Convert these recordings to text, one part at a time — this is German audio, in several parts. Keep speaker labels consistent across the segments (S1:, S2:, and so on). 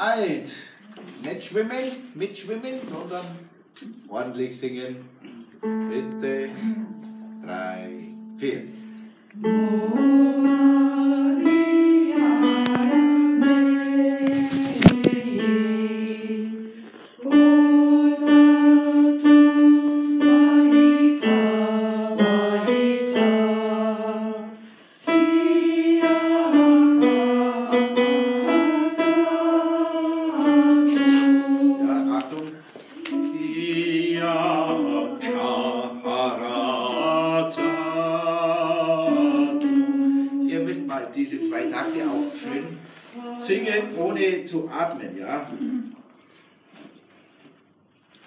S1: alt. Nicht schwimmen, mitschwimmen, sondern ordentlich singen. Bitte. Drei, vier. Ohne zu atmen, ja?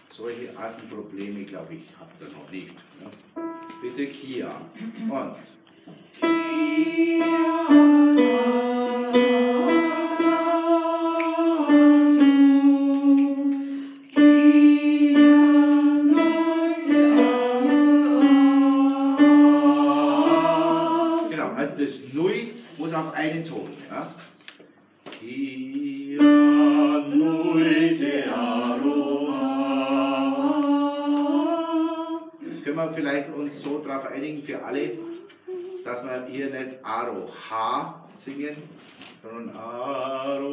S1: Solche Atemprobleme, glaube ich, habt ihr noch nicht. Ja? Bitte Kia. Und. Genau, also das Nui muss auf einen Ton. Ja? Können wir vielleicht uns so darauf einigen für alle, dass wir hier nicht Aroha singen, sondern Aroha,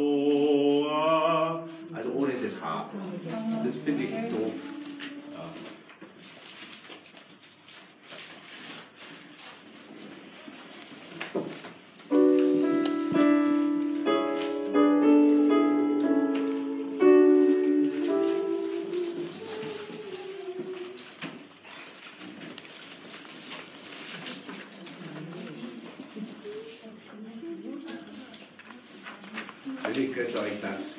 S1: also ohne das H. Das finde ich doof. Natürlich könnt ihr euch das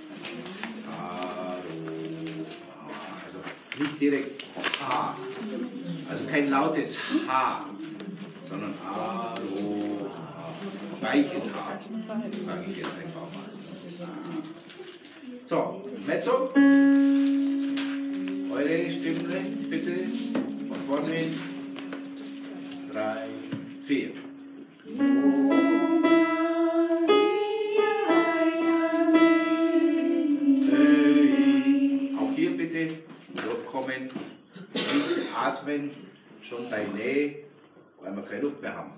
S1: Aroha, also nicht direkt H, also kein lautes H, sondern Aroha, weiches H, sage ich jetzt einfach mal. So, Mezzo, eure Stimmen bitte von vorne hin. Drei, vier. Durchkommen, nicht atmen, schon bei Nähe, weil wir keine Luft mehr haben.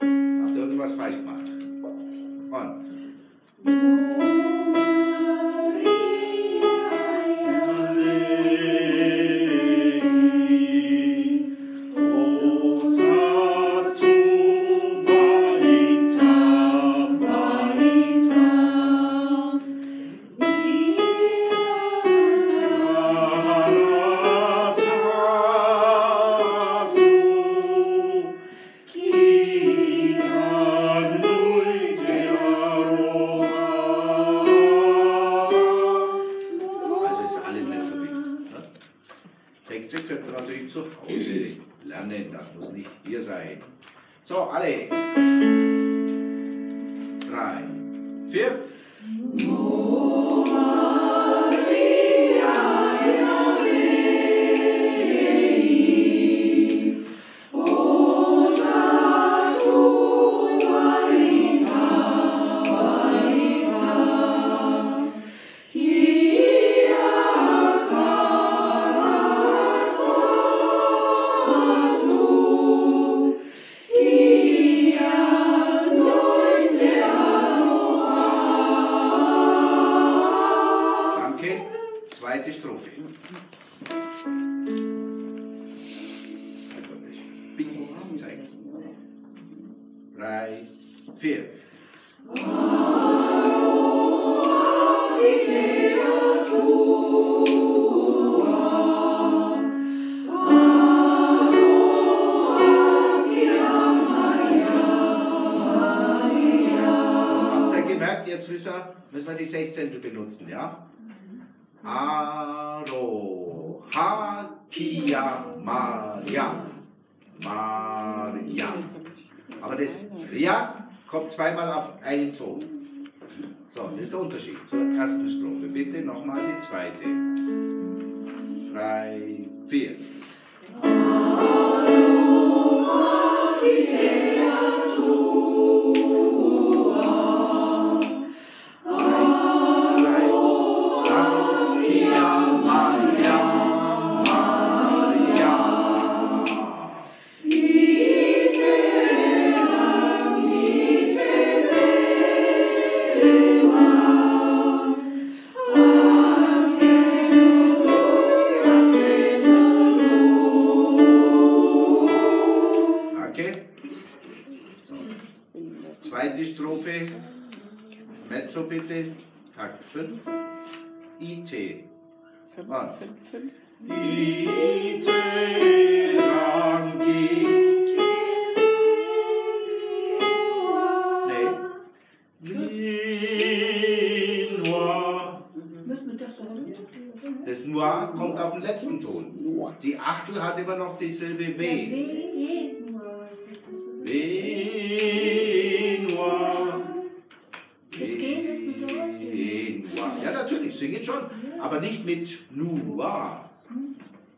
S1: Habt ihr irgendwas falsch gemacht? Und. Vier. Die 16. benutzen, ja? Aro, ha, kia, Maria. Maria. Aber das Ja kommt zweimal auf einen Ton. So, das ist der Unterschied zur ersten Strophe. Bitte nochmal die zweite. Drei, vier. Eins, zwei, Zweite Strophe. Mezzo bitte. Takt 5. IT.
S2: Fünf.
S1: IT Rangi. Nee. Noir. Das Noir kommt auf den letzten Ton. Die Achtel hat immer noch dieselbe W. W Noir.
S3: Das geht, nur sowas
S1: W Noir. Ja, natürlich, singen schon. Aber nicht mit Noir.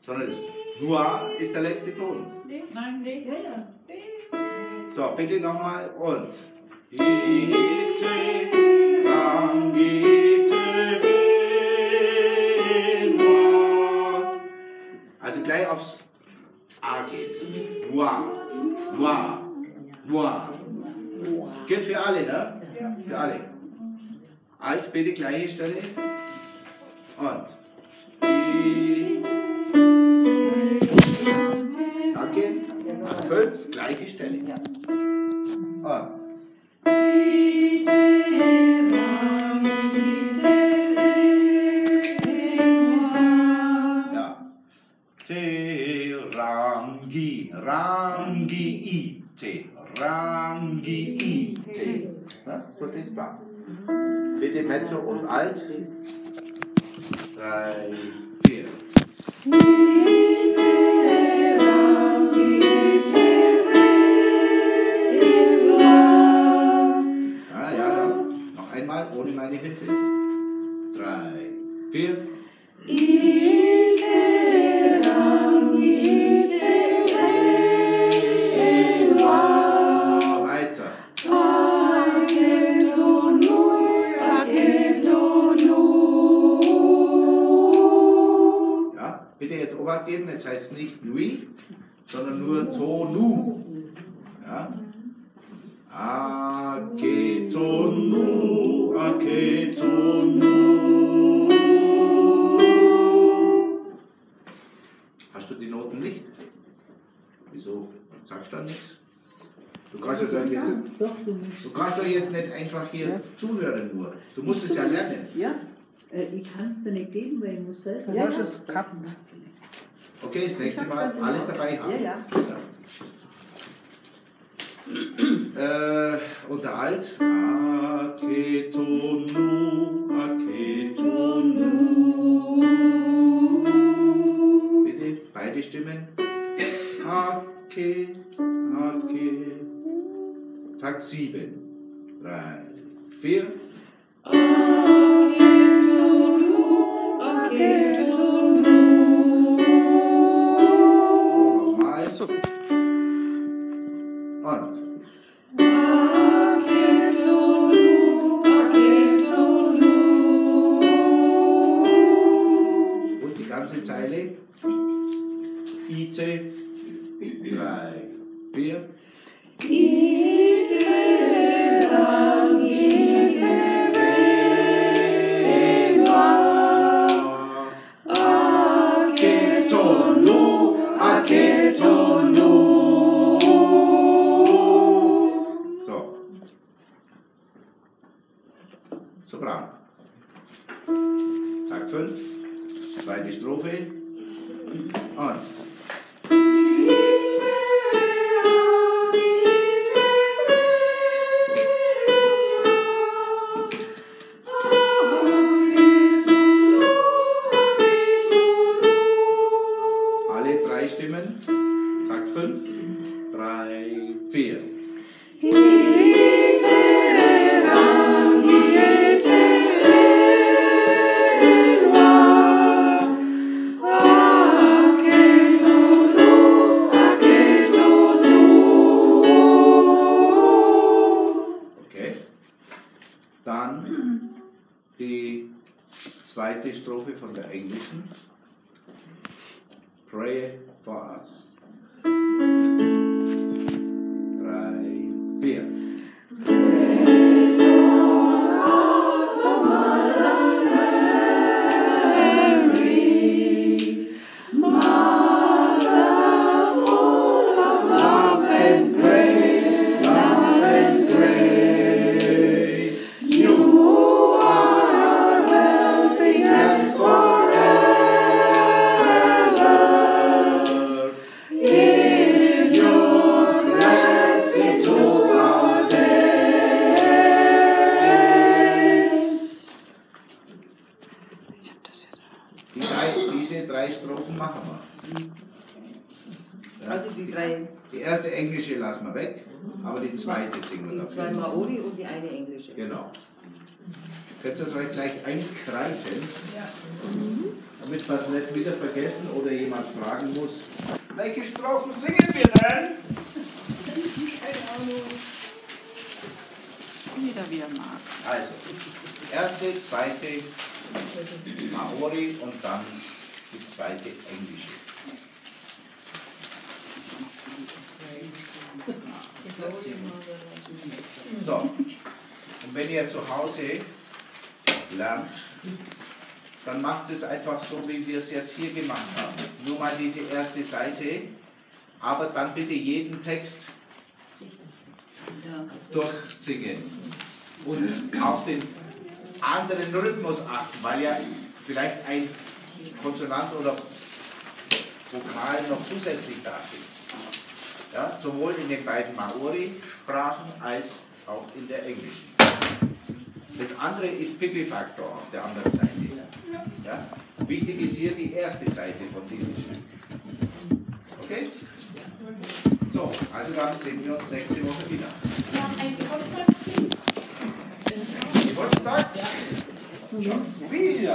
S1: Sondern das Noir ist der letzte Ton.
S2: Nein.
S3: Ja, ja.
S1: So, bitte nochmal und. Ite. Also gleich aufs A gehen. Noir, noir, noir. Gilt für alle, ne? Für alle. Alt, bitte gleiche Stelle. Und. Danke. Ach, fünf, gleiche Stelle. Und. Ja. Te rangi, rangi ite, rangi ite. Ja, so steht's da. Bitte Mezzo und Alt. Drei, vier. Ja, ja. Noch einmal ohne meine Hilfe. Drei, vier. Jetzt Obacht geben. Jetzt heißt es nicht Nui, sondern nur Tonu. Ja. Aketonu, Aketonu. Hast du die Noten nicht? Wieso sagst du da nichts? Du kannst doch jetzt,
S3: Doch, du
S1: kannst doch jetzt nicht einfach hier
S2: Ja.
S1: zuhören nur. Du musst es ja lernen.
S2: Ja,
S3: Äh, ich kann es dir nicht geben, weil ich muss selber.
S2: du hast es gehabt.
S1: Okay, das nächste Mal alles dabei haben.
S2: Ja, ja.
S1: Äh, unter Alt. Aketonu, Aketonu. Bitte, beide Stimmen. Ake, Ake. Takt 7. 3, 4. Nochmal.
S2: So.
S1: Und. Und die ganze Zeile. Ite. Drei, vier. Aketonu, So. Sopran. Takt 5. Zweite Strophe. Und. Alle drei Stimmen. Takt 5. 3, 4. Okay. Dann die zweite Strophe von der englischen. Pray for us. Drei, diese drei Strophen machen wir. Ja.
S4: Also die drei,
S1: Die erste englische lassen wir weg, aber die zweite singen wir
S4: die zwei
S1: dafür.
S4: Maori und die eine englische.
S1: Genau. Könnt ihr es euch gleich einkreisen, damit wir es nicht wieder vergessen oder jemand fragen muss, welche Strophen singen wir denn?
S2: Jeder wie er mag.
S1: Also, erste, zweite Maori und dann die zweite englische. So, und wenn ihr zu Hause lernt, dann macht es einfach so, wie wir es jetzt hier gemacht haben. Nur mal diese erste Seite, aber dann bitte jeden Text durchsingen und auf den anderen Rhythmus achten, weil ja vielleicht ein Konsonant oder Vokal noch zusätzlich dasteht. Ja, sowohl in den beiden Maori-Sprachen als auch in der englischen. Das andere ist Pipifax da auf der anderen Seite. Ja? Wichtig ist hier die erste Seite von diesem Stück. Okay? So, also dann sehen wir uns nächste Woche wieder.
S5: Haben ein Geburtstagskind.
S1: Geburtstag? Schon wieder.